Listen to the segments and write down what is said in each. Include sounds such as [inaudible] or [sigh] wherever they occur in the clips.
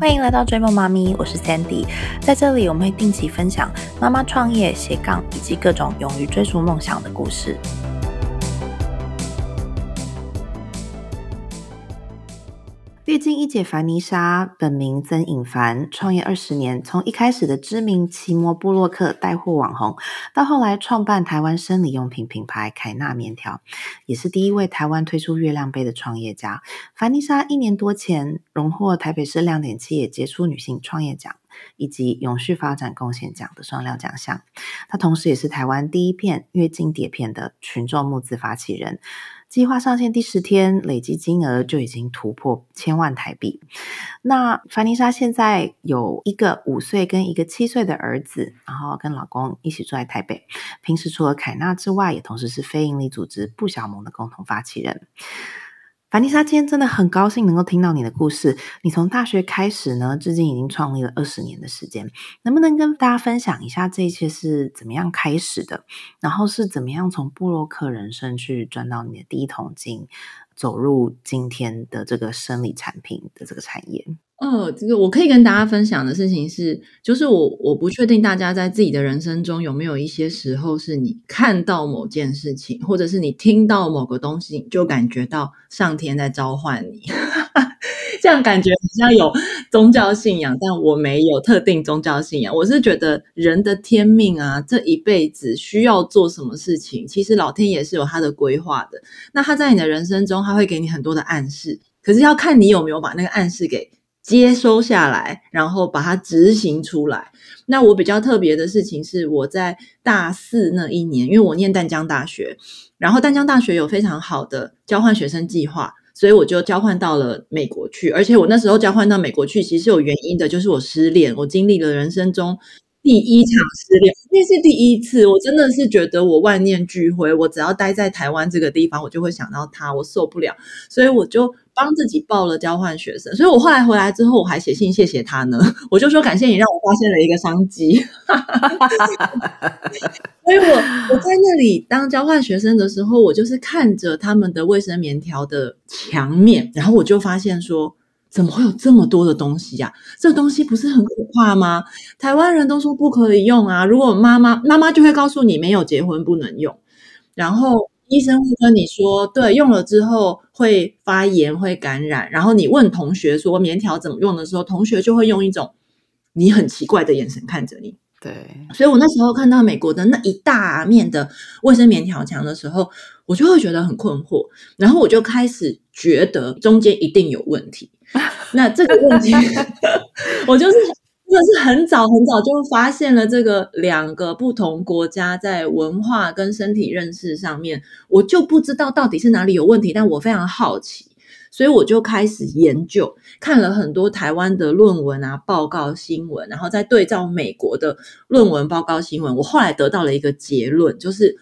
欢迎来到追梦妈咪，我是 Sandy，在这里我们会定期分享妈妈创业、斜杠以及各种勇于追逐梦想的故事。一姐凡妮莎，本名曾颖凡，创业二十年，从一开始的知名奇摩布洛克带货网红，到后来创办台湾生理用品品牌凯纳棉条，也是第一位台湾推出月亮杯的创业家。凡妮莎一年多前荣获台北市亮点企业杰出女性创业奖以及永续发展贡献奖的双料奖项。她同时也是台湾第一片月经碟片的群众募资发起人。计划上线第十天，累计金额就已经突破千万台币。那凡妮莎现在有一个五岁跟一个七岁的儿子，然后跟老公一起住在台北。平时除了凯纳之外，也同时是非营利组织不小萌的共同发起人。凡妮莎今天真的很高兴能够听到你的故事。你从大学开始呢，至今已经创立了二十年的时间，能不能跟大家分享一下这一切是怎么样开始的？然后是怎么样从布洛克人生去赚到你的第一桶金，走入今天的这个生理产品的这个产业？哦，这个我可以跟大家分享的事情是，就是我我不确定大家在自己的人生中有没有一些时候是你看到某件事情，或者是你听到某个东西，就感觉到上天在召唤你，[laughs] 这样感觉好像有宗教信仰，但我没有特定宗教信仰。我是觉得人的天命啊，这一辈子需要做什么事情，其实老天也是有他的规划的。那他在你的人生中，他会给你很多的暗示，可是要看你有没有把那个暗示给。接收下来，然后把它执行出来。那我比较特别的事情是，我在大四那一年，因为我念淡江大学，然后淡江大学有非常好的交换学生计划，所以我就交换到了美国去。而且我那时候交换到美国去，其实有原因的，就是我失恋，我经历了人生中。第一场失恋，那是第一次，我真的是觉得我万念俱灰。我只要待在台湾这个地方，我就会想到他，我受不了，所以我就帮自己报了交换学生。所以我后来回来之后，我还写信谢谢他呢，我就说感谢你让我发现了一个商机。[laughs] 所以我我在那里当交换学生的时候，我就是看着他们的卫生棉条的墙面，然后我就发现说。怎么会有这么多的东西呀？这东西不是很可怕吗？台湾人都说不可以用啊。如果妈妈妈妈就会告诉你没有结婚不能用，然后医生会跟你说，对，用了之后会发炎会感染。然后你问同学说棉条怎么用的时候，同学就会用一种你很奇怪的眼神看着你。对，所以我那时候看到美国的那一大面的卫生棉条墙的时候，我就会觉得很困惑，然后我就开始觉得中间一定有问题。那这个问题，[laughs] 我就是真真的是很早很早就发现了这个两个不同国家在文化跟身体认识上面，我就不知道到底是哪里有问题，但我非常好奇，所以我就开始研究，看了很多台湾的论文啊、报告新闻，然后再对照美国的论文、报告新闻，我后来得到了一个结论，就是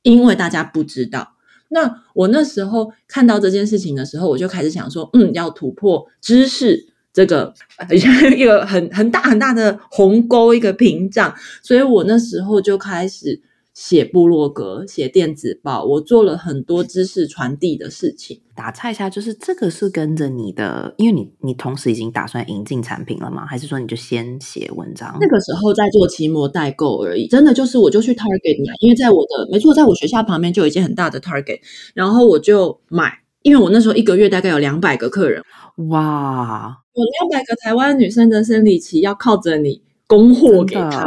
因为大家不知道。那我那时候看到这件事情的时候，我就开始想说，嗯，要突破知识这个 [laughs] 一个很很大很大的鸿沟，一个屏障，所以我那时候就开始。写部落格，写电子报，我做了很多知识传递的事情。打岔一下，就是这个是跟着你的，因为你你同时已经打算引进产品了吗？还是说你就先写文章？那个时候在做期末代购而已，真的就是我就去 Target 买，因为在我的没错，在我学校旁边就有一间很大的 Target，然后我就买，因为我那时候一个月大概有两百个客人，哇，有两百个台湾女生的生理期要靠着你供货给他。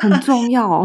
很重要，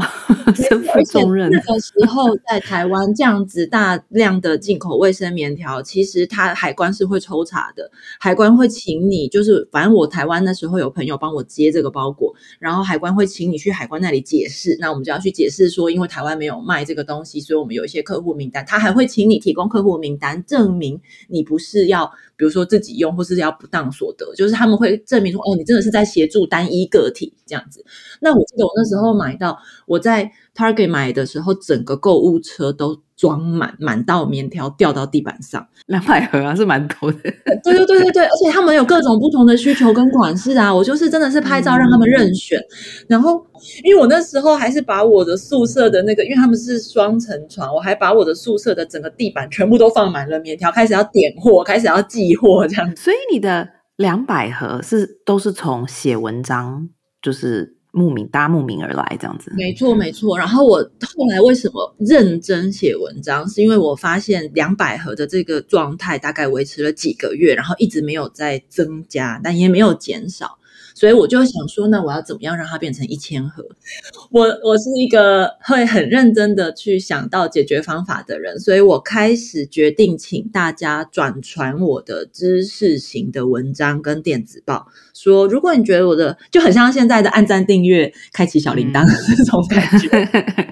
身负重任。那个时候在台湾这样子大量的进口卫生棉条，其实它海关是会抽查的，海关会请你，就是反正我台湾那时候有朋友帮我接这个包裹，然后海关会请你去海关那里解释，那我们就要去解释说，因为台湾没有卖这个东西，所以我们有一些客户名单，他还会请你提供客户名单，证明你不是要。比如说自己用，或是要不当所得，就是他们会证明说，哦，你真的是在协助单一个体这样子。那我记得我那时候买到，我在 Target 买的时候，整个购物车都。装满满到棉条掉到地板上，两百盒啊，是蛮多的。[laughs] 对对对对对，而且他们有各种不同的需求跟款式啊。我就是真的是拍照让他们任选，然后因为我那时候还是把我的宿舍的那个，因为他们是双层床，我还把我的宿舍的整个地板全部都放满了棉条，开始要点货，开始要寄货这样。所以你的两百盒是都是从写文章，就是慕名搭慕名而来这样子。没错，没错。然后我后来为什么认真写文章，是因为我发现两百盒的这个状态大概维持了几个月，然后一直没有再增加，但也没有减少。所以我就想说，那我要怎么样让它变成一千盒？[laughs] 我我是一个会很认真的去想到解决方法的人，所以我开始决定请大家转传我的知识型的文章跟电子报，说如果你觉得我的就很像现在的按赞、订阅、开启小铃铛 [laughs] 这种感觉，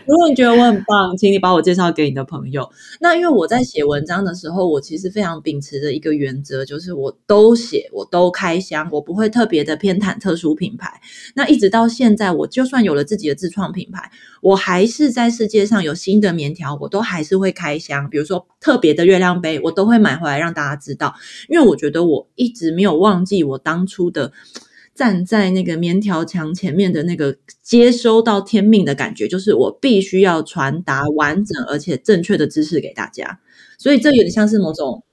如果你觉得我很棒，请你把我介绍给你的朋友。那因为我在写文章的时候，我其实非常秉持的一个原则，就是我都写，我都开箱，我不会特别的偏袒。特殊品牌，那一直到现在，我就算有了自己的自创品牌，我还是在世界上有新的棉条，我都还是会开箱。比如说特别的月亮杯，我都会买回来让大家知道，因为我觉得我一直没有忘记我当初的站在那个棉条墙前面的那个接收到天命的感觉，就是我必须要传达完整而且正确的知识给大家，所以这有点像是某种。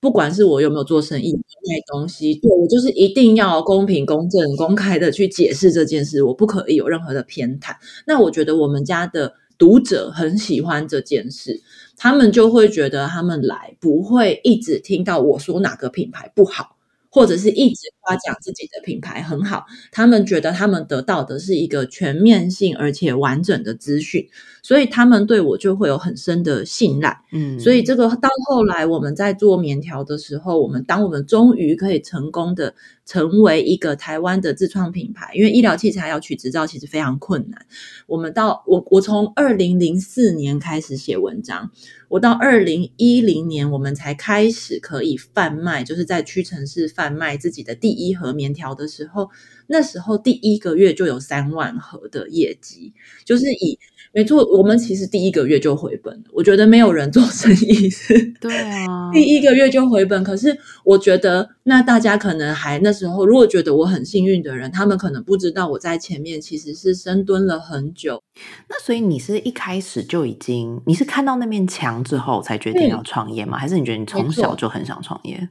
不管是我有没有做生意卖东西，对我就是一定要公平、公正、公开的去解释这件事，我不可以有任何的偏袒。那我觉得我们家的读者很喜欢这件事，他们就会觉得他们来不会一直听到我说哪个品牌不好。或者是一直夸奖自己的品牌很好，他们觉得他们得到的是一个全面性而且完整的资讯，所以他们对我就会有很深的信赖。嗯，所以这个到后来我们在做棉条的时候，我们当我们终于可以成功的成为一个台湾的自创品牌，因为医疗器材要取执照其实非常困难。我们到我我从二零零四年开始写文章。我到二零一零年，我们才开始可以贩卖，就是在屈臣氏贩卖自己的第一盒棉条的时候，那时候第一个月就有三万盒的业绩，就是以。没错，我们其实第一个月就回本了。我觉得没有人做生意是，对啊，[laughs] 第一个月就回本。可是我觉得，那大家可能还那时候，如果觉得我很幸运的人，他们可能不知道我在前面其实是深蹲了很久。那所以你是一开始就已经，你是看到那面墙之后才决定要创业吗？还是你觉得你从小就很想创业？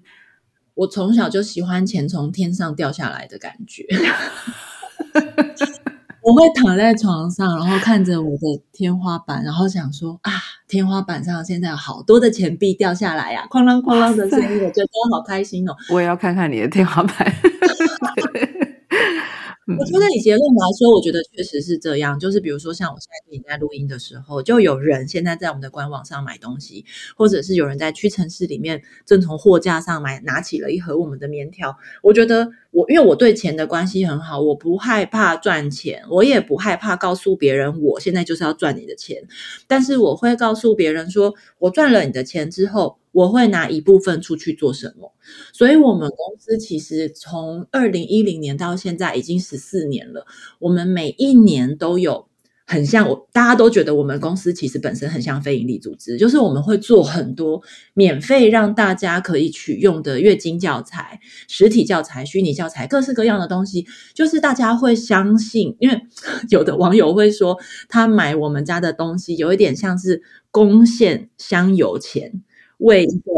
我从小就喜欢钱从天上掉下来的感觉。我会躺在床上，然后看着我的天花板，然后想说啊，天花板上现在有好多的钱币掉下来呀，哐啷哐啷的声音，我觉得好开心哦。我也要看看你的天花板。[laughs] 我觉得以结论来说，我觉得确实是这样。就是比如说，像我现在跟你在录音的时候，就有人现在在我们的官网上买东西，或者是有人在屈臣氏里面正从货架上买拿起了一盒我们的棉条。我觉得我因为我对钱的关系很好，我不害怕赚钱，我也不害怕告诉别人我现在就是要赚你的钱。但是我会告诉别人说，我赚了你的钱之后。我会拿一部分出去做什么？所以，我们公司其实从二零一零年到现在已经十四年了。我们每一年都有很像我，大家都觉得我们公司其实本身很像非营利组织，就是我们会做很多免费让大家可以取用的月经教材、实体教材、虚拟教材，各式各样的东西。就是大家会相信，因为 [laughs] 有的网友会说，他买我们家的东西有一点像是贡献香油钱。为一个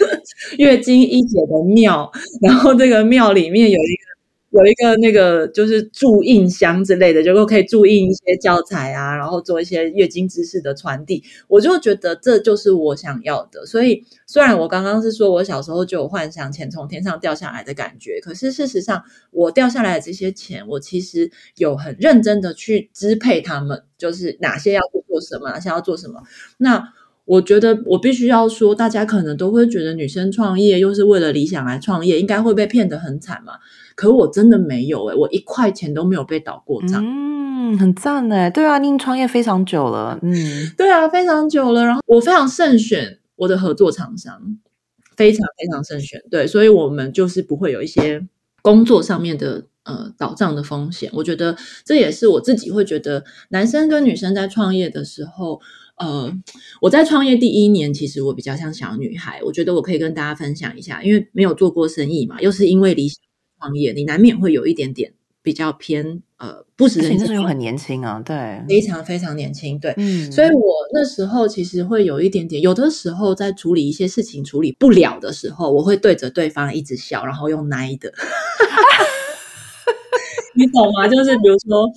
[laughs] 月经一姐的庙，然后这个庙里面有一个有一个那个就是注印箱之类的，就可以注印一些教材啊，然后做一些月经知识的传递。我就觉得这就是我想要的。所以虽然我刚刚是说我小时候就有幻想钱从天上掉下来的感觉，可是事实上我掉下来的这些钱，我其实有很认真的去支配他们，就是哪些要做什么，哪些要做什么。那我觉得我必须要说，大家可能都会觉得女生创业又是为了理想来创业，应该会被骗得很惨嘛。可我真的没有诶，我一块钱都没有被倒过账。嗯，很赞诶。对啊，您创业非常久了。嗯，对啊，非常久了。然后我非常慎选我的合作厂商，非常非常慎选。对，所以我们就是不会有一些工作上面的呃倒账的风险。我觉得这也是我自己会觉得，男生跟女生在创业的时候。呃，我在创业第一年，其实我比较像小女孩。我觉得我可以跟大家分享一下，因为没有做过生意嘛，又是因为理想创业，你难免会有一点点比较偏呃不食人那时很年轻啊，对，非常非常年轻，对。嗯，所以我那时候其实会有一点点，有的时候在处理一些事情处理不了的时候，我会对着对方一直笑，然后用奶的，[laughs] 你懂吗？就是比如说，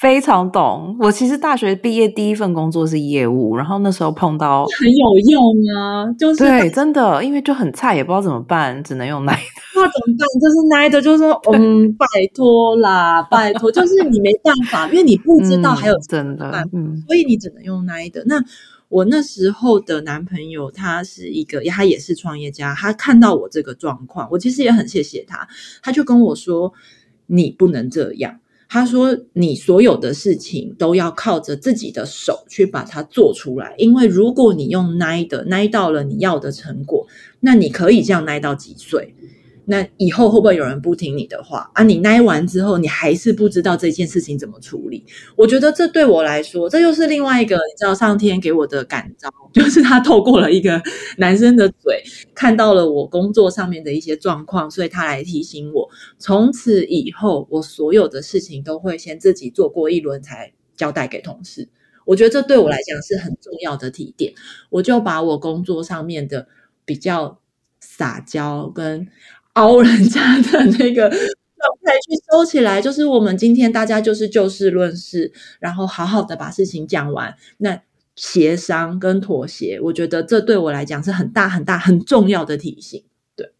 非常懂。我其实大学毕业第一份工作是业务，然后那时候碰到，很有用啊，就是对，真的，因为就很菜，也不知道怎么办，只能用奶。[laughs] 那怎么办？就是奶的，就是说，嗯，拜托啦，拜托，[laughs] 就是你没办法，因为你不知道还有嗯真的嗯所以你只能用奶的。那我那时候的男朋友，他是一个，他也是创业家，他看到我这个状况，我其实也很谢谢他，他就跟我说：“你不能这样。”他说：“你所有的事情都要靠着自己的手去把它做出来，因为如果你用奈的奈到了你要的成果，那你可以这样奈到几岁？那以后会不会有人不听你的话啊？你奶完之后，你还是不知道这件事情怎么处理？我觉得这对我来说，这又是另外一个你知道上天给我的感召，[laughs] 就是他透过了一个男生的嘴，看到了我工作上面的一些状况，所以他来提醒我。从此以后，我所有的事情都会先自己做过一轮才交代给同事。我觉得这对我来讲是很重要的提点。我就把我工作上面的比较撒娇跟凹人家的那个状态去收起来，就是我们今天大家就是就事论事，然后好好的把事情讲完。那协商跟妥协，我觉得这对我来讲是很大很大很重要的提醒。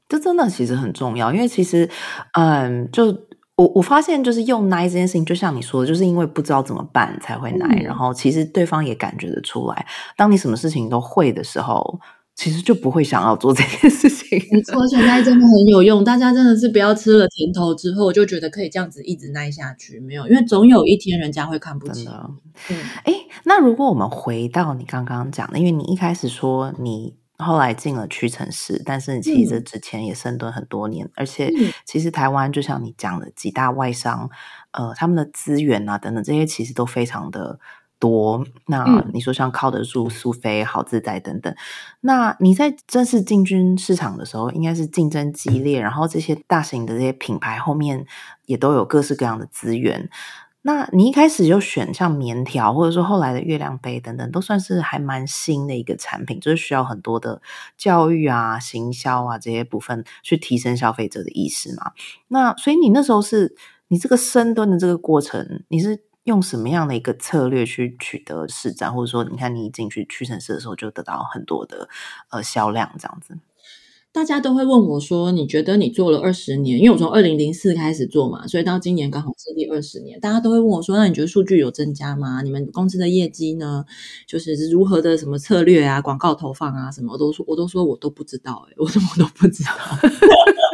这真的其实很重要，因为其实，嗯，就我我发现，就是用奶这件事情，就像你说的，就是因为不知道怎么办才会奶，嗯然后其实对方也感觉得出来，当你什么事情都会的时候，其实就不会想要做这件事情。没错，而且奶真的很有用，大家真的是不要吃了甜头之后就觉得可以这样子一直耐下去，没有，因为总有一天人家会看不起。嗯，哎，那如果我们回到你刚刚讲的，因为你一开始说你后来进了屈臣氏，但是其实嗯之前也深蹲很多年，而且嗯其实台湾就像你讲的几大外商，呃，他们的资源啊等等这些其实都非常的多。那嗯你说像靠得住苏菲、好自在等等，那你在正式进军市场的时候，应该是竞争激烈，然后这些大型的这些品牌后面也都有各式各样的资源。那你一开始就选像棉条，或者说后来的月亮杯等等，都算是还蛮新的一个产品，就是需要很多的教育啊、行销啊这些部分去提升消费者的意识嘛。那所以你那时候是你这个深蹲的这个过程，你是用什么样的一个策略去取得市占，或者说你看你一进去屈臣氏的时候就得到很多的呃销量这样子？大家都会问我说：“你觉得你做了二十年？因为我从二零零四开始做嘛，所以到今年刚好是第二十年。大家都会问我说：‘那你觉得数据有增加吗？你们公司的业绩呢？就是如何的什么策略啊、广告投放啊什么？’我都说，我都说我都不知道、欸，我什么都不知道。[laughs]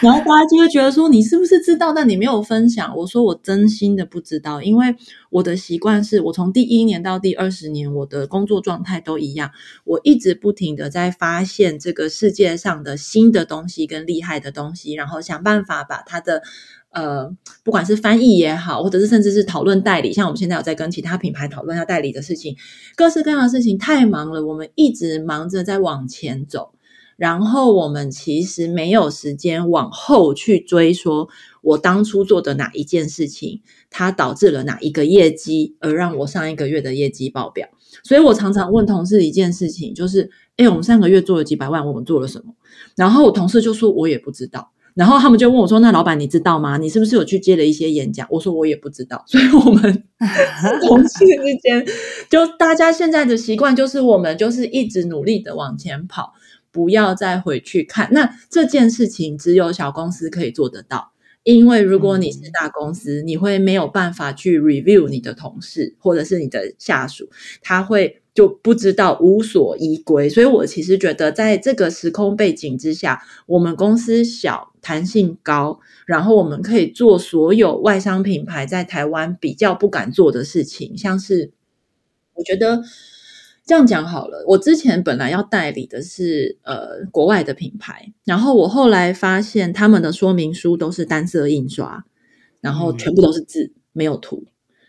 然后大家就会觉得说你是不是知道，但你没有分享。我说我真心的不知道，因为我的习惯是我从第一年到第二十年，我的工作状态都一样，我一直不停的在发现这个世界上的新的东西跟厉害的东西，然后想办法把它的。呃，不管是翻译也好，或者是甚至是讨论代理，像我们现在有在跟其他品牌讨论要代理的事情，各式各样的事情太忙了，我们一直忙着在往前走。然后我们其实没有时间往后去追，说我当初做的哪一件事情，它导致了哪一个业绩，而让我上一个月的业绩爆表。所以我常常问同事一件事情，就是：哎，我们上个月做了几百万，我们做了什么？然后我同事就说，我也不知道。然后他们就问我说：“那老板你知道吗？你是不是有去接了一些演讲？”我说：“我也不知道。”所以我们 [laughs] 同事之间，就大家现在的习惯就是，我们就是一直努力的往前跑。不要再回去看，那这件事情只有小公司可以做得到，因为如果你是大公司，你会没有办法去 review 你的同事或者是你的下属，他会就不知道无所依归。所以我其实觉得，在这个时空背景之下，我们公司小、弹性高，然后我们可以做所有外商品牌在台湾比较不敢做的事情，像是我觉得。这样讲好了，我之前本来要代理的是呃国外的品牌，然后我后来发现他们的说明书都是单色印刷，然后全部都是字，没有图。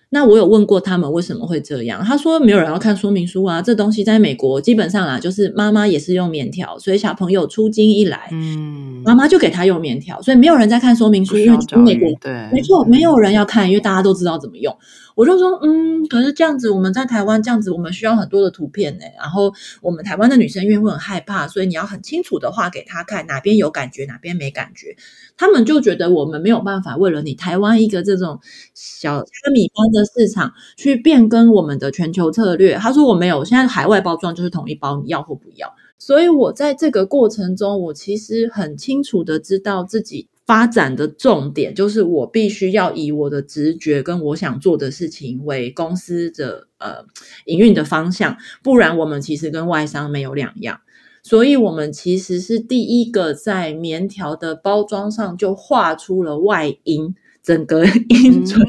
那我有问过他们为什么会这样，他说没有人要看说明书啊，这东西在美国基本上啊，就是妈妈也是用棉条，所以小朋友出京一来，嗯，妈妈就给他用棉条，所以没有人在看说明书，因为教美国对，没错，没有人要看，因为大家都知道怎么用。我就说，嗯，可是这样子，我们在台湾这样子，我们需要很多的图片呢。然后我们台湾的女生因为会很害怕，所以你要很清楚的画给她看，哪边有感觉，哪边没感觉。他们就觉得我们没有办法为了你台湾一个这种小虾米般的市场去变更我们的全球策略。他说我没有，现在海外包装就是统一包，你要或不要。所以我在这个过程中，我其实很清楚的知道自己。发展的重点就是我必须要以我的直觉跟我想做的事情为公司的呃营运的方向，不然我们其实跟外商没有两样。所以，我们其实是第一个在棉条的包装上就画出了外因。整个音准、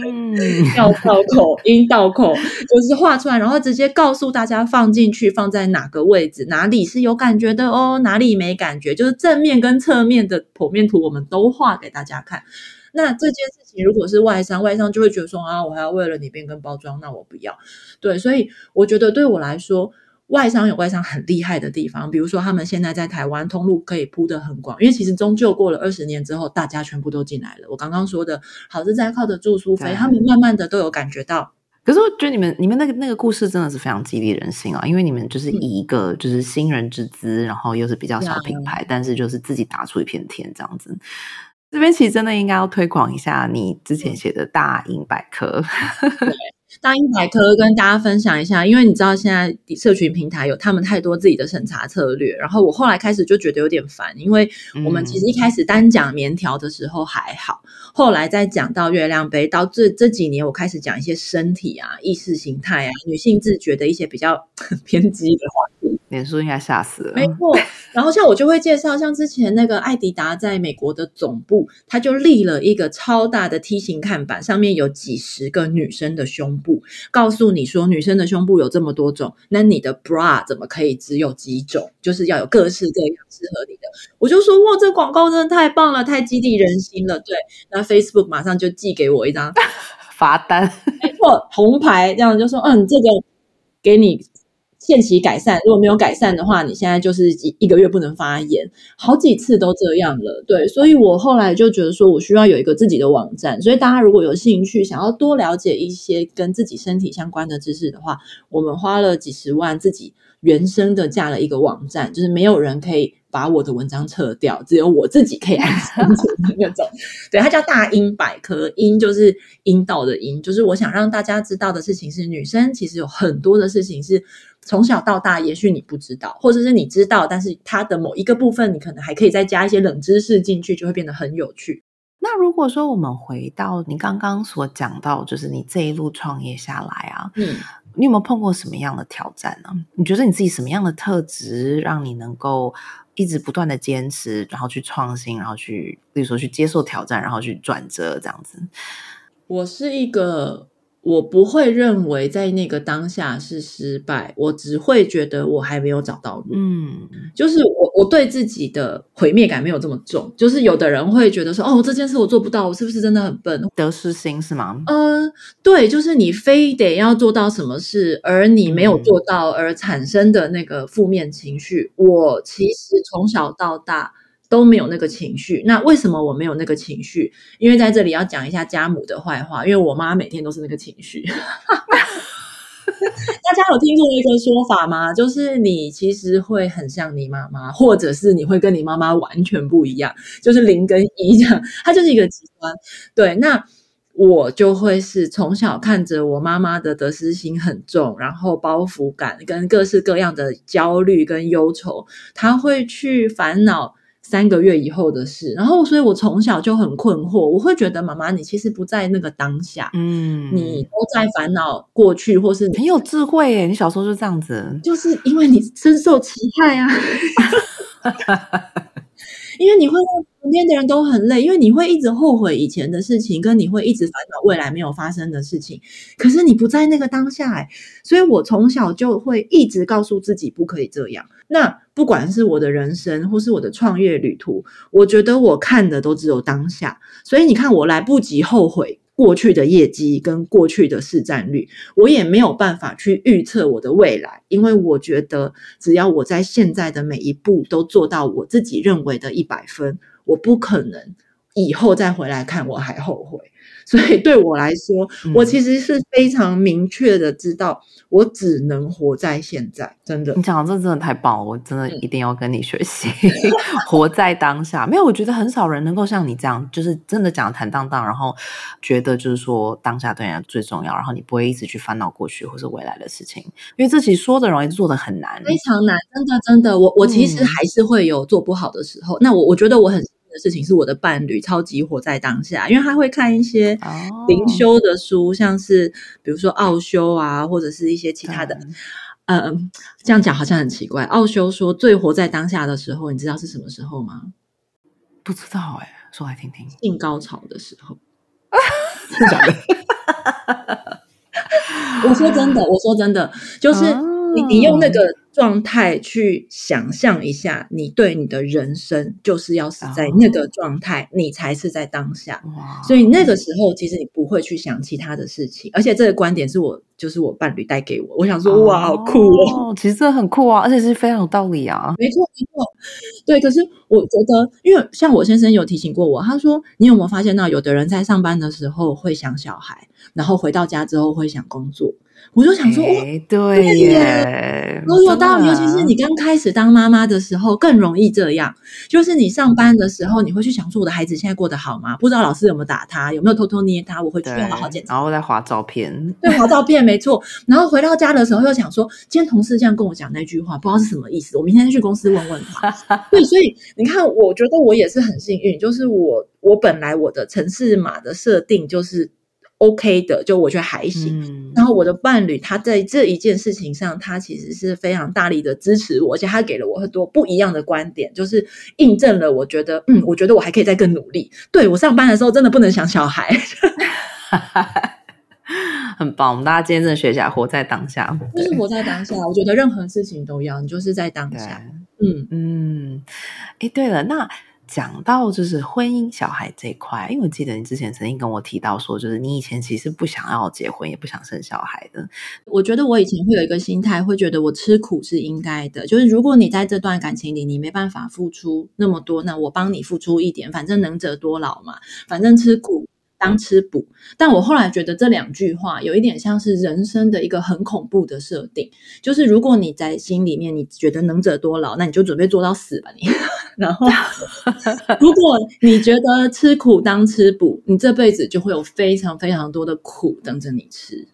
要道口、音到口，就是画出来，然后直接告诉大家放进去，放在哪个位置，哪里是有感觉的哦，哪里没感觉，就是正面跟侧面的剖面图，我们都画给大家看。那这件事情如果是外商，外商就会觉得说啊，我还要为了你变更包装，那我不要。对，所以我觉得对我来说。外商有外商很厉害的地方，比如说他们现在在台湾通路可以铺得很广，因为其实终究过了二十年之后，大家全部都进来了。我刚刚说的好是在靠着住宿费，他们慢慢的都有感觉到。可是我觉得你们你们那个那个故事真的是非常激励人心啊，因为你们就是以一个就是新人之资，然后又是比较小品牌，但是就是自己打出一片天这样子。这边其实真的应该要推广一下你之前写的大英百科。大英百科跟大家分享一下，因为你知道现在社群平台有他们太多自己的审查策略，然后我后来开始就觉得有点烦，因为我们其实一开始单讲棉条的时候还好，后来再讲到月亮杯，到这这几年我开始讲一些身体啊、意识形态啊、女性自觉的一些比较 [laughs] 偏激的话题，脸书应该吓死了。没错，然后像我就会介绍，像之前那个艾迪达在美国的总部，他就立了一个超大的梯形看板，上面有几十个女生的胸。部告诉你说，女生的胸部有这么多种，那你的 bra 怎么可以只有几种？就是要有各式各样适合你的。我就说，哇，这广告真的太棒了，太激励人心了。对，那 Facebook 马上就寄给我一张 [laughs] 罚单，没错，红牌，这样就说，嗯，这个给你。限期改善，如果没有改善的话，你现在就是一一个月不能发言，好几次都这样了。对，所以我后来就觉得说，我需要有一个自己的网站。所以大家如果有兴趣，想要多了解一些跟自己身体相关的知识的话，我们花了几十万自己原生的架了一个网站，就是没有人可以把我的文章撤掉，只有我自己可以安存的那种。[laughs] 对，它叫大英百科，英就是阴道的阴，就是我想让大家知道的事情是，女生其实有很多的事情是。从小到大，也许你不知道，或者是你知道，但是它的某一个部分，你可能还可以再加一些冷知识进去，就会变得很有趣。那如果说我们回到你刚刚所讲到，就是你这一路创业下来啊，嗯，你有没有碰过什么样的挑战呢？你觉得你自己什么样的特质，让你能够一直不断的坚持，然后去创新，然后去，比如说去接受挑战，然后去转折这样子？我是一个。我不会认为在那个当下是失败，我只会觉得我还没有找到路。嗯，就是我我对自己的毁灭感没有这么重。就是有的人会觉得说，哦，这件事我做不到，我是不是真的很笨？得失心是吗？嗯，对，就是你非得要做到什么事，而你没有做到而产生的那个负面情绪。我其实从小到大。都没有那个情绪，那为什么我没有那个情绪？因为在这里要讲一下家母的坏话，因为我妈每天都是那个情绪。[laughs] 大家有听过一个说法吗？就是你其实会很像你妈妈，或者是你会跟你妈妈完全不一样，就是零跟一这样，它就是一个极端。对，那我就会是从小看着我妈妈的得失心很重，然后包袱感跟各式各样的焦虑跟忧愁，她会去烦恼。三个月以后的事，然后所以我从小就很困惑，我会觉得妈妈你其实不在那个当下，嗯，你都在烦恼过去，或是很有智慧耶，你小时候就这样子，就是因为你深受其害啊。[laughs] 因为你会让旁边的人都很累，因为你会一直后悔以前的事情，跟你会一直烦恼未来没有发生的事情。可是你不在那个当下，所以我从小就会一直告诉自己不可以这样。那不管是我的人生或是我的创业旅途，我觉得我看的都只有当下。所以你看，我来不及后悔过去的业绩跟过去的市占率，我也没有办法去预测我的未来，因为我觉得只要我在现在的每一步都做到我自己认为的一百分，我不可能以后再回来看我还后悔。所以对我来说，我其实是非常明确的知道，我只能活在现在。真的，你讲的这真的太棒了，我真的一定要跟你学习，[laughs] 活在当下。没有，我觉得很少人能够像你这样，就是真的讲坦荡荡，然后觉得就是说当下对人最重要，然后你不会一直去烦恼过去或是未来的事情，因为这其实说的容易，做的很难，非常难。真的，真的，我我其实还是会有做不好的时候。那我我觉得我很。事情是我的伴侣超级活在当下，因为他会看一些灵修的书，像是比如说奥修啊，或者是一些其他的。嗯，这样讲好像很奇怪。奥修说最活在当下的时候，你知道是什么时候吗？不知道哎，说来听听。性高潮的时候。[laughs] 真的？[laughs] 我说真的，我说真的，就是你你用那个。状态去想象一下，你对你的人生就是要死在那个状态，你才是在当下。所以那个时候，其实你不会去想其他的事情。而且这个观点是我，就是我伴侣带给我。我想说，哇，好酷哦！其实这很酷啊，而且是非常有道理啊。没错，没错。对，可是我觉得，因为像我先生有提醒过我，他说，你有没有发现到，有的人在上班的时候会想小孩，然后回到家之后会想工作。我就想说，对耶，如有道理。尤其是你刚开始当妈妈的时候，更容易这样。就是你上班的时候，你会去想说，我的孩子现在过得好吗？不知道老师有没有打他，有没有偷偷捏他？我会去好好检查，然后再划照片。对，划照片没错。然后回到家的时候，又想说，今天同事这样跟我讲那句话，不知道是什么意思。我明天去公司问问他。[laughs] 对，所以你看，我觉得我也是很幸运，就是我我本来我的城市码的设定就是。OK 的，就我觉得还行。然后我的伴侣他在这一件事情上，他其实是非常大力的支持我，而且他给了我很多不一样的观点，就是印证了我觉得，嗯，我觉得我还可以再更努力。对我上班的时候真的不能想小孩，[laughs] 很棒。我们大家今天真的学起来，活在当下，就是活在当下。我觉得任何事情都要，你就是在当下。嗯嗯。哎，对了，那。讲到就是婚姻小孩这一块，因为我记得你之前曾经跟我提到说，就是你以前其实不想要结婚，也不想生小孩的。我觉得我以前会有一个心态，会觉得我吃苦是应该的。就是如果你在这段感情里，你没办法付出那么多，那我帮你付出一点，反正能者多劳嘛，反正吃苦。当吃补，但我后来觉得这两句话有一点像是人生的一个很恐怖的设定，就是如果你在心里面你觉得能者多劳，那你就准备做到死吧你。[laughs] 然后，[laughs] 如果你觉得吃苦当吃补，你这辈子就会有非常非常多的苦等着你吃。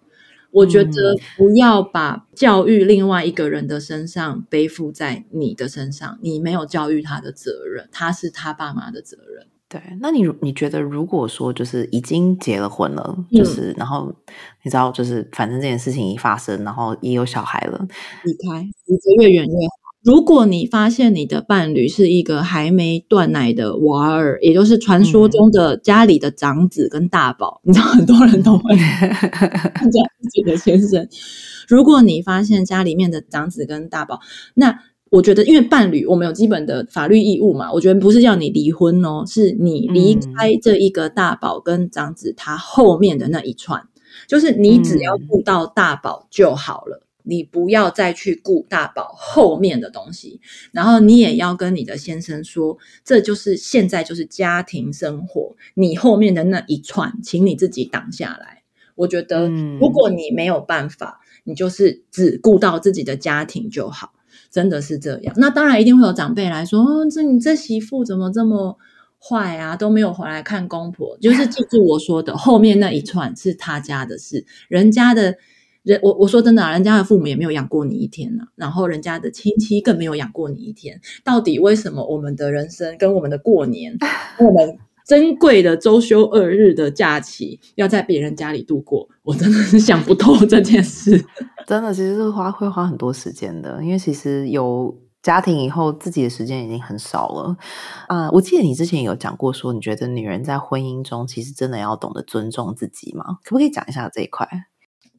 我觉得不要把教育另外一个人的身上背负在你的身上，你没有教育他的责任，他是他爸妈的责任。对，那你你觉得，如果说就是已经结了婚了，就是然后你知道，就是反正这件事情一发生，然后也有小孩了，离开离得越远越好。如果你发现你的伴侣是一个还没断奶的娃儿，也就是传说中的家里的长子跟大宝，你知道很多人都会 [laughs] 这样自己的先生。如果你发现家里面的长子跟大宝，那我觉得，因为伴侣，我们有基本的法律义务嘛。我觉得不是要你离婚哦，是你离开这一个大宝跟长子他后面的那一串，就是你只要顾到大宝就好了，你不要再去顾大宝后面的东西。然后你也要跟你的先生说，这就是现在就是家庭生活，你后面的那一串，请你自己挡下来。我觉得，如果你没有办法，你就是只顾到自己的家庭就好。真的是这样，那当然一定会有长辈来说：“哦，这你这媳妇怎么这么坏啊？都没有回来看公婆。”就是记住我说的，后面那一串是他家的事，人家的人，我我说真的，人家的父母也没有养过你一天呢，然后人家的亲戚更没有养过你一天。到底为什么我们的人生跟我们的过年，[laughs] 我们？珍贵的周休二日的假期要在别人家里度过，我真的是想不透这件事。[laughs] 真的，其实是花会花很多时间的，因为其实有家庭以后，自己的时间已经很少了。啊，我记得你之前有讲过，说你觉得女人在婚姻中其实真的要懂得尊重自己吗？可不可以讲一下这一块？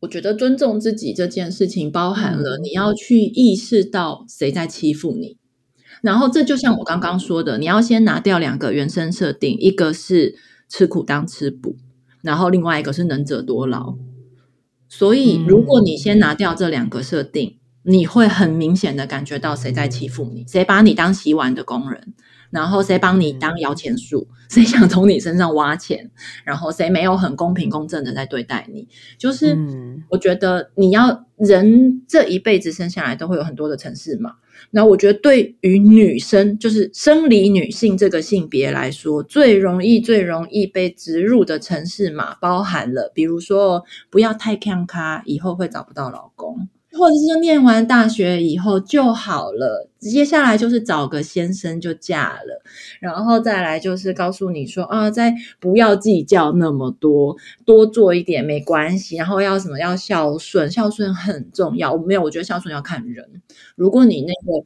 我觉得尊重自己这件事情，包含了你要去意识到谁在欺负你。然后这就像我刚刚说的，你要先拿掉两个原生设定，一个是吃苦当吃补，然后另外一个是能者多劳。所以，如果你先拿掉这两个设定，你会很明显的感觉到谁在欺负你，谁把你当洗碗的工人，然后谁帮你当摇钱树，谁想从你身上挖钱，然后谁没有很公平公正的在对待你。就是我觉得你要人这一辈子生下来都会有很多的城市嘛。那我觉得对于女生，就是生理女性这个性别来说，最容易、最容易被植入的城市码，包含了，比如说不要太看咖，以后会找不到老公。或者是说念完大学以后就好了，接下来就是找个先生就嫁了，然后再来就是告诉你说啊，再不要计较那么多，多做一点没关系，然后要什么要孝顺，孝顺很重要。我没有，我觉得孝顺要看人，如果你那个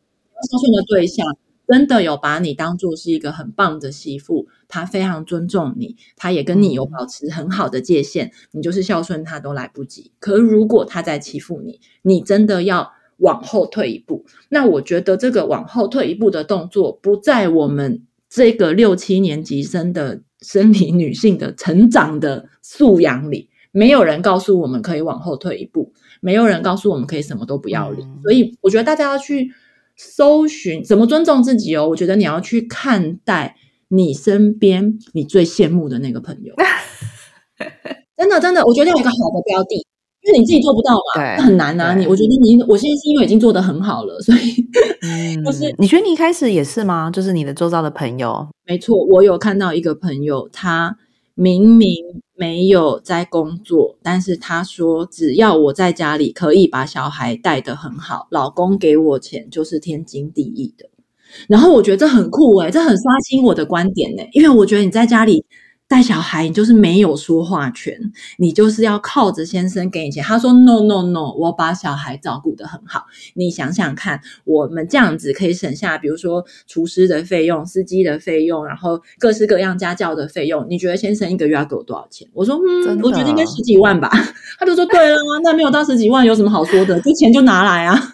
孝顺的对象。真的有把你当做是一个很棒的媳妇，他非常尊重你，他也跟你有保持很好的界限，你就是孝顺他都来不及。可如果他在欺负你，你真的要往后退一步。那我觉得这个往后退一步的动作，不在我们这个六七年级生的生理女性的成长的素养里，没有人告诉我们可以往后退一步，没有人告诉我们可以什么都不要理。所以我觉得大家要去。搜寻怎么尊重自己哦？我觉得你要去看待你身边你最羡慕的那个朋友，[laughs] 真的真的，我觉得有一个好的标的，因为你自己做不到嘛，很难啊。你我觉得你，我现在是因为已经做的很好了，所以 [laughs] 就是你觉得你一开始也是吗？就是你的周遭的朋友，没错，我有看到一个朋友，他明明。没有在工作，但是他说只要我在家里可以把小孩带得很好，老公给我钱就是天经地义的。然后我觉得这很酷诶，这很刷新我的观点呢，因为我觉得你在家里。带小孩，你就是没有说话权，你就是要靠着先生给你钱。他说：“No No No，我把小孩照顾得很好。你想想看，我们这样子可以省下，比如说厨师的费用、司机的费用，然后各式各样家教的费用。你觉得先生一个月要给我多少钱？”我说：“嗯，我觉得应该十几万吧。[laughs] ”他就说：“对了，那没有到十几万有什么好说的？这钱就拿来啊。[laughs] ”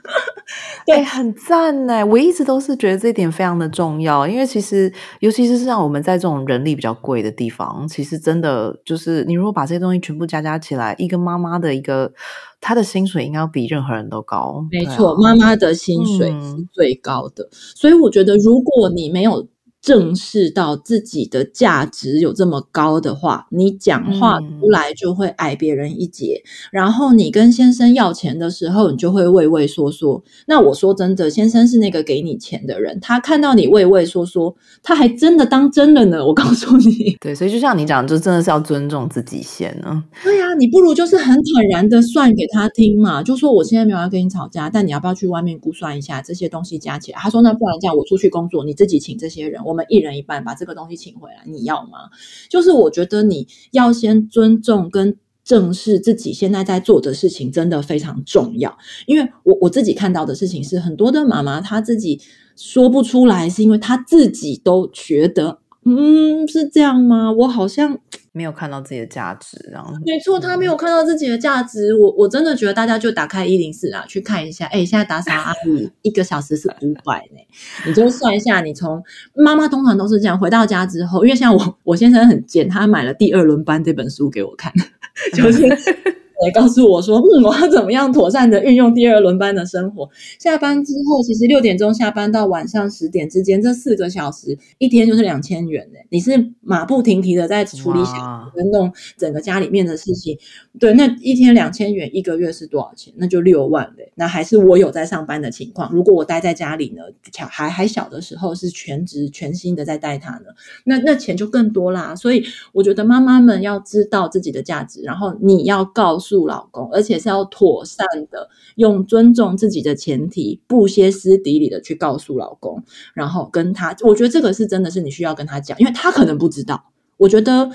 对，很赞呢。我一直都是觉得这一点非常的重要，因为其实，尤其是像我们在这种人力比较贵的地方，其实真的就是你如果把这些东西全部加加起来，一个妈妈的一个她的薪水应该要比任何人都高。没错，妈妈的薪水是最高的，所以我觉得如果你没有。正视到自己的价值有这么高的话，你讲话出来就会矮别人一截。然后你跟先生要钱的时候，你就会畏畏缩缩。那我说真的，先生是那个给你钱的人，他看到你畏畏缩缩，他还真的当真了呢。我告诉你，[laughs] 对，所以就像你讲，就真的是要尊重自己先呢。对呀，你不如就是很坦然的算给他听嘛，就说我现在没有要跟你吵架，但你要不要去外面估算一下这些东西加起来？他说那不然这样，我出去工作，你自己请这些人我。我们一人一半把这个东西请回来，你要吗？就是我觉得你要先尊重跟正视自己现在在做的事情，真的非常重要。因为我我自己看到的事情是，很多的妈妈她自己说不出来，是因为她自己都觉得，嗯，是这样吗？我好像。没有看到自己的价值，然后没错，他没有看到自己的价值。我我真的觉得大家就打开一零四啊，去看一下。哎，现在打扫阿 [laughs] 姨一个小时是五百呢，你就算一下。你从妈妈通常都是这样，回到家之后，因为像我我先生很贱，他买了《第二轮班》这本书给我看，[laughs] 就是。[laughs] 来告诉我说，嗯，我要怎么样妥善的运用第二轮班的生活？下班之后，其实六点钟下班到晚上十点之间，这四个小时一天就是两千元呢。你是马不停蹄的在处理小跟弄整个家里面的事情，对，那一天两千元，一个月是多少钱？那就六万嘞。那还是我有在上班的情况。如果我待在家里呢，小孩还小的时候是全职全心的在带他呢，那那钱就更多啦。所以我觉得妈妈们要知道自己的价值，然后你要告诉。助老公，而且是要妥善的用尊重自己的前提，不歇斯底里的去告诉老公，然后跟他，我觉得这个是真的是你需要跟他讲，因为他可能不知道。我觉得。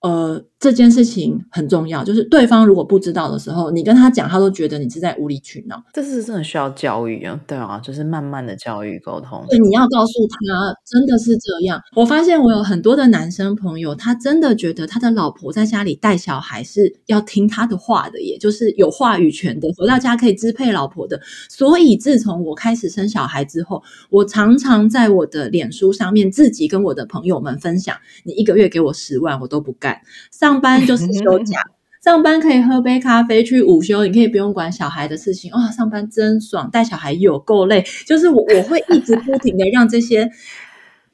呃，这件事情很重要，就是对方如果不知道的时候，你跟他讲，他都觉得你是在无理取闹。这是真的需要教育啊，对啊，就是慢慢的教育沟通。对，你要告诉他，真的是这样。我发现我有很多的男生朋友，他真的觉得他的老婆在家里带小孩是要听他的话的，也就是有话语权的，回到家可以支配老婆的。所以自从我开始生小孩之后，我常常在我的脸书上面自己跟我的朋友们分享，你一个月给我十万，我都不干。三上班就是休假，[laughs] 上班可以喝杯咖啡，去午休，你可以不用管小孩的事情。哇，上班真爽，带小孩有够累。就是我我会一直不停的让这些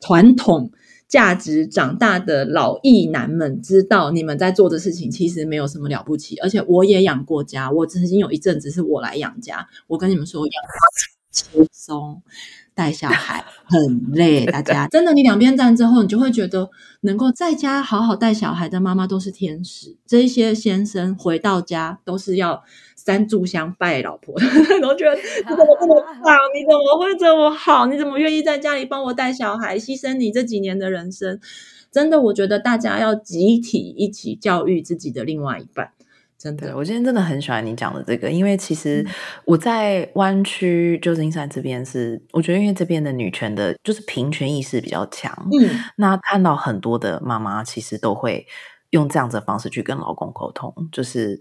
传统。价值长大的老艺男们知道，你们在做的事情其实没有什么了不起，而且我也养过家，我曾经有一阵子是我来养家。我跟你们说，养家轻松，带小孩 [laughs] 很累，大家真的，你两边站之后，你就会觉得能够在家好好带小孩的妈妈都是天使。这些先生回到家都是要。三炷香拜老婆，都觉得你怎么这么棒？你怎么会这么好？你怎么愿意在家里帮我带小孩，牺牲你这几年的人生？真的，我觉得大家要集体一起教育自己的另外一半。真的，我今天真的很喜欢你讲的这个，因为其实我在湾区旧金山这边是，我觉得因为这边的女权的，就是平权意识比较强。嗯，那看到很多的妈妈其实都会用这样子的方式去跟老公沟通，就是。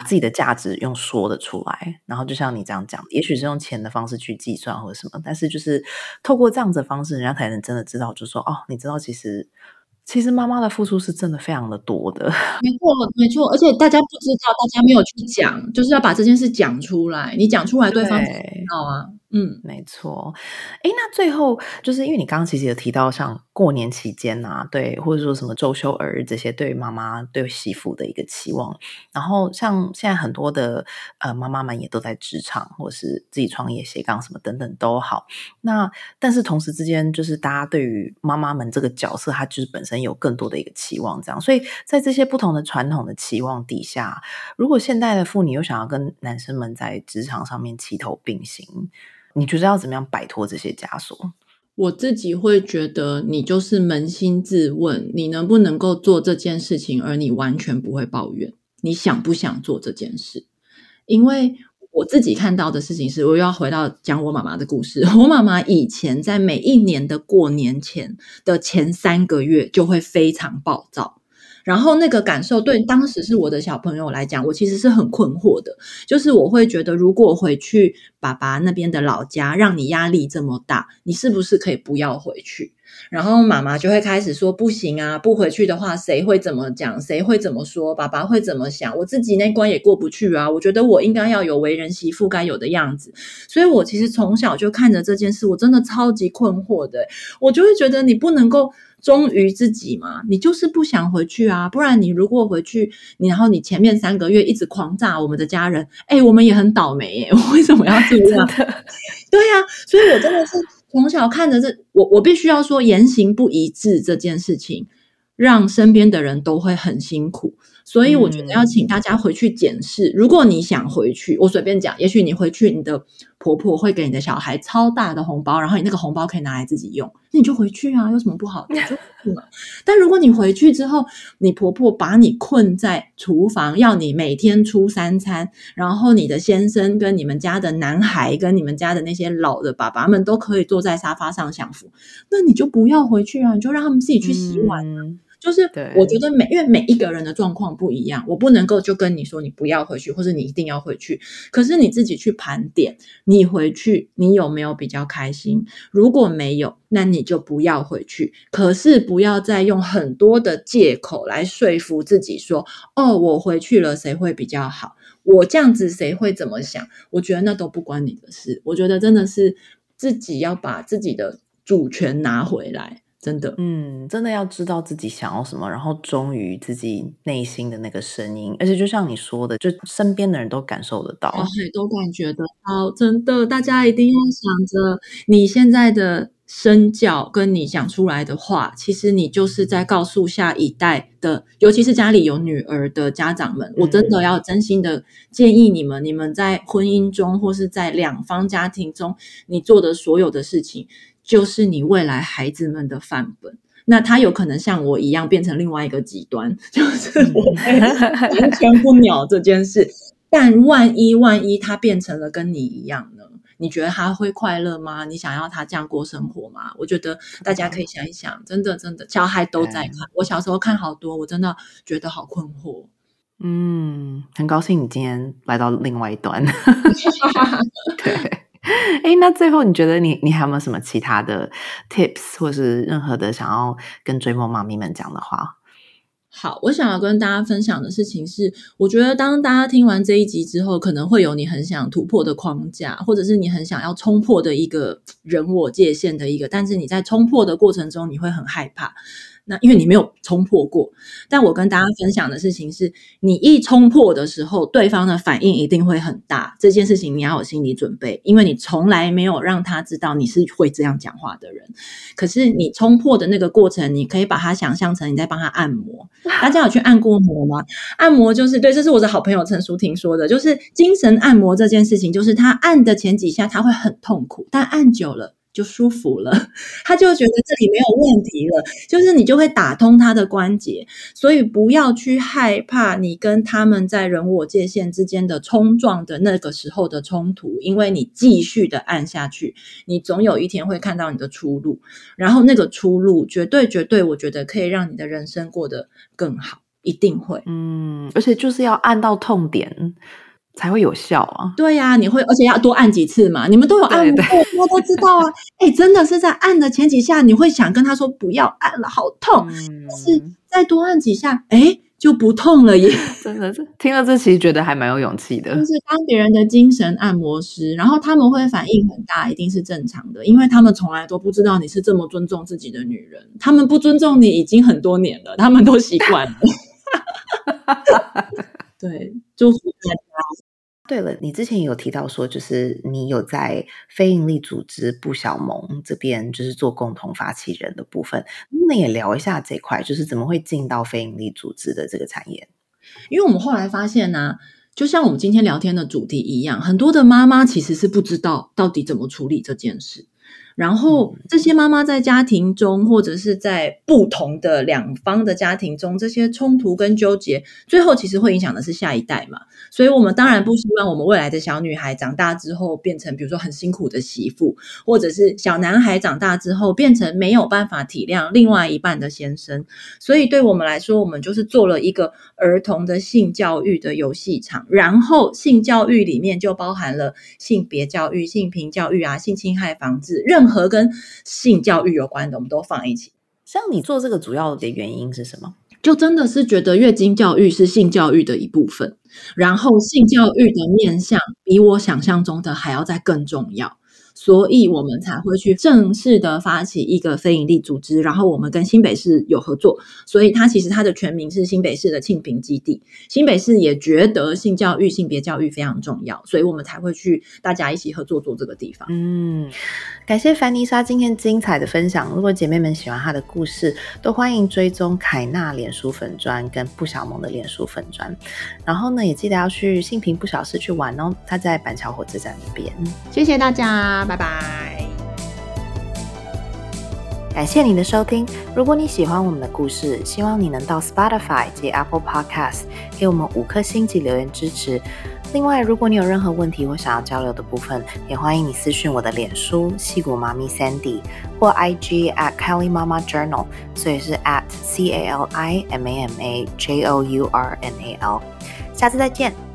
把自己的价值用说的出来，然后就像你这样讲，也许是用钱的方式去计算或者什么，但是就是透过这样子的方式，人家才能真的知道，就说哦，你知道其实。其实妈妈的付出是真的非常的多的，没错没错，而且大家不知道，大家没有去讲，就是要把这件事讲出来。你讲出来，对方知道啊。嗯，没错。哎，那最后就是因为你刚刚其实有提到，像过年期间啊，对，或者说什么周休二日这些，对妈妈对媳妇的一个期望。然后像现在很多的呃妈妈们也都在职场，或是自己创业斜杠什么等等都好。那但是同时之间，就是大家对于妈妈们这个角色，她就是本身。有更多的一个期望，这样，所以在这些不同的传统的期望底下，如果现代的妇女又想要跟男生们在职场上面齐头并行，你觉得要怎么样摆脱这些枷锁？我自己会觉得，你就是扪心自问，你能不能够做这件事情，而你完全不会抱怨，你想不想做这件事？因为。我自己看到的事情是，我又要回到讲我妈妈的故事。[laughs] 我妈妈以前在每一年的过年前的前三个月就会非常暴躁，然后那个感受对当时是我的小朋友来讲，我其实是很困惑的。就是我会觉得，如果回去爸爸那边的老家，让你压力这么大，你是不是可以不要回去？然后妈妈就会开始说：“不行啊，不回去的话，谁会怎么讲？谁会怎么说？爸爸会怎么想？我自己那关也过不去啊！我觉得我应该要有为人媳妇该有的样子。所以，我其实从小就看着这件事，我真的超级困惑的。我就会觉得，你不能够忠于自己嘛？你就是不想回去啊？不然，你如果回去，你然后你前面三个月一直狂炸我们的家人，哎，我们也很倒霉耶！[laughs] 我为什么要这样？[laughs] 对呀，所以我真的是。从小看着这，我我必须要说言行不一致这件事情，让身边的人都会很辛苦。所以我觉得要请大家回去检视，如果你想回去，我随便讲，也许你回去，你的婆婆会给你的小孩超大的红包，然后你那个红包可以拿来自己用，那你就回去啊，有什么不好？就但如果你回去之后，你婆婆把你困在厨房，要你每天出三餐，然后你的先生跟你们家的男孩跟你们家的那些老的爸爸们都可以坐在沙发上享福，那你就不要回去啊，你就让他们自己去洗碗。就是我觉得每因为每一个人的状况不一样，我不能够就跟你说你不要回去，或者你一定要回去。可是你自己去盘点，你回去你有没有比较开心？如果没有，那你就不要回去。可是不要再用很多的借口来说服自己说：“哦，我回去了，谁会比较好？我这样子谁会怎么想？”我觉得那都不关你的事。我觉得真的是自己要把自己的主权拿回来。真的，嗯，真的要知道自己想要什么，然后忠于自己内心的那个声音，而且就像你说的，就身边的人都感受得到，都感觉得到。真的，大家一定要想着，你现在的身教跟你讲出来的话，其实你就是在告诉下一代的，尤其是家里有女儿的家长们，我真的要真心的建议你们，你们在婚姻中或是在两方家庭中，你做的所有的事情。就是你未来孩子们的范本，那他有可能像我一样变成另外一个极端，[laughs] 就是我完全不鸟这件事。但万一万一他变成了跟你一样呢？你觉得他会快乐吗？你想要他这样过生活吗？我觉得大家可以想一想，真的真的，小孩都在看。我小时候看好多，我真的觉得好困惑。嗯，很高兴你今天来到另外一端。[laughs] [laughs] 对。[laughs] 哎，那最后你觉得你你还有没有什么其他的 tips，或是任何的想要跟追梦妈咪们讲的话？好，我想要跟大家分享的事情是，我觉得当大家听完这一集之后，可能会有你很想突破的框架，或者是你很想要冲破的一个 [tsk] 人我界限的一个，但是你在冲破的过程中，你会很害怕。那因为你没有冲破过，但我跟大家分享的事情是，你一冲破的时候，对方的反应一定会很大。这件事情你要有心理准备，因为你从来没有让他知道你是会这样讲话的人。可是你冲破的那个过程，你可以把它想象成你在帮他按摩。大家有去按过摩吗？按摩就是对，这是我的好朋友陈淑婷说的，就是精神按摩这件事情，就是他按的前几下他会很痛苦，但按久了。就舒服了，他就觉得这里没有问题了，就是你就会打通他的关节，所以不要去害怕你跟他们在人我界限之间的冲撞的那个时候的冲突，因为你继续的按下去，你总有一天会看到你的出路，然后那个出路绝对绝对，我觉得可以让你的人生过得更好，一定会，嗯，而且就是要按到痛点。才会有效啊！对呀，你会，而且要多按几次嘛。你们都有按过，我都知道啊。[laughs] 哎，真的是在按的前几下，你会想跟他说不要按了，好痛。但是再多按几下，哎，就不痛了耶。[laughs] 真的是听了这，其实觉得还蛮有勇气的。就是当别人的精神按摩师，然后他们会反应很大，一定是正常的，因为他们从来都不知道你是这么尊重自己的女人。他们不尊重你已经很多年了，他们都习惯了。[laughs] 对，祝福大家。对了，你之前有提到说，就是你有在非营利组织不小盟这边，就是做共同发起人的部分，那也聊一下这块，就是怎么会进到非营利组织的这个产业？因为我们后来发现呢，就像我们今天聊天的主题一样，很多的妈妈其实是不知道到底怎么处理这件事。然后这些妈妈在家庭中，或者是在不同的两方的家庭中，这些冲突跟纠结，最后其实会影响的是下一代嘛。所以，我们当然不希望我们未来的小女孩长大之后变成，比如说很辛苦的媳妇，或者是小男孩长大之后变成没有办法体谅另外一半的先生。所以，对我们来说，我们就是做了一个儿童的性教育的游戏场，然后性教育里面就包含了性别教育、性平教育啊、性侵害防治，任何跟性教育有关的，我们都放一起。像你做这个主要的原因是什么？就真的是觉得月经教育是性教育的一部分，然后性教育的面向比我想象中的还要再更重要。所以我们才会去正式的发起一个非营利组织，然后我们跟新北市有合作，所以它其实它的全名是新北市的庆平基地。新北市也觉得性教育、性别教育非常重要，所以我们才会去大家一起合作做这个地方。嗯，感谢凡妮莎今天精彩的分享。如果姐妹们喜欢她的故事，都欢迎追踪凯纳脸书粉砖跟不小萌的脸书粉砖。然后呢，也记得要去性平不小市去玩哦，他在板桥火车站那边。谢谢大家。拜拜！感谢你的收听。如果你喜欢我们的故事，希望你能到 Spotify 及 Apple Podcast 给我们五颗星及留言支持。另外，如果你有任何问题或想要交流的部分，也欢迎你私讯我的脸书戏骨妈咪 Sandy 或 IG at Kelly Mama Journal，所以是 at C A L I M A M A J O U R N A L。下次再见。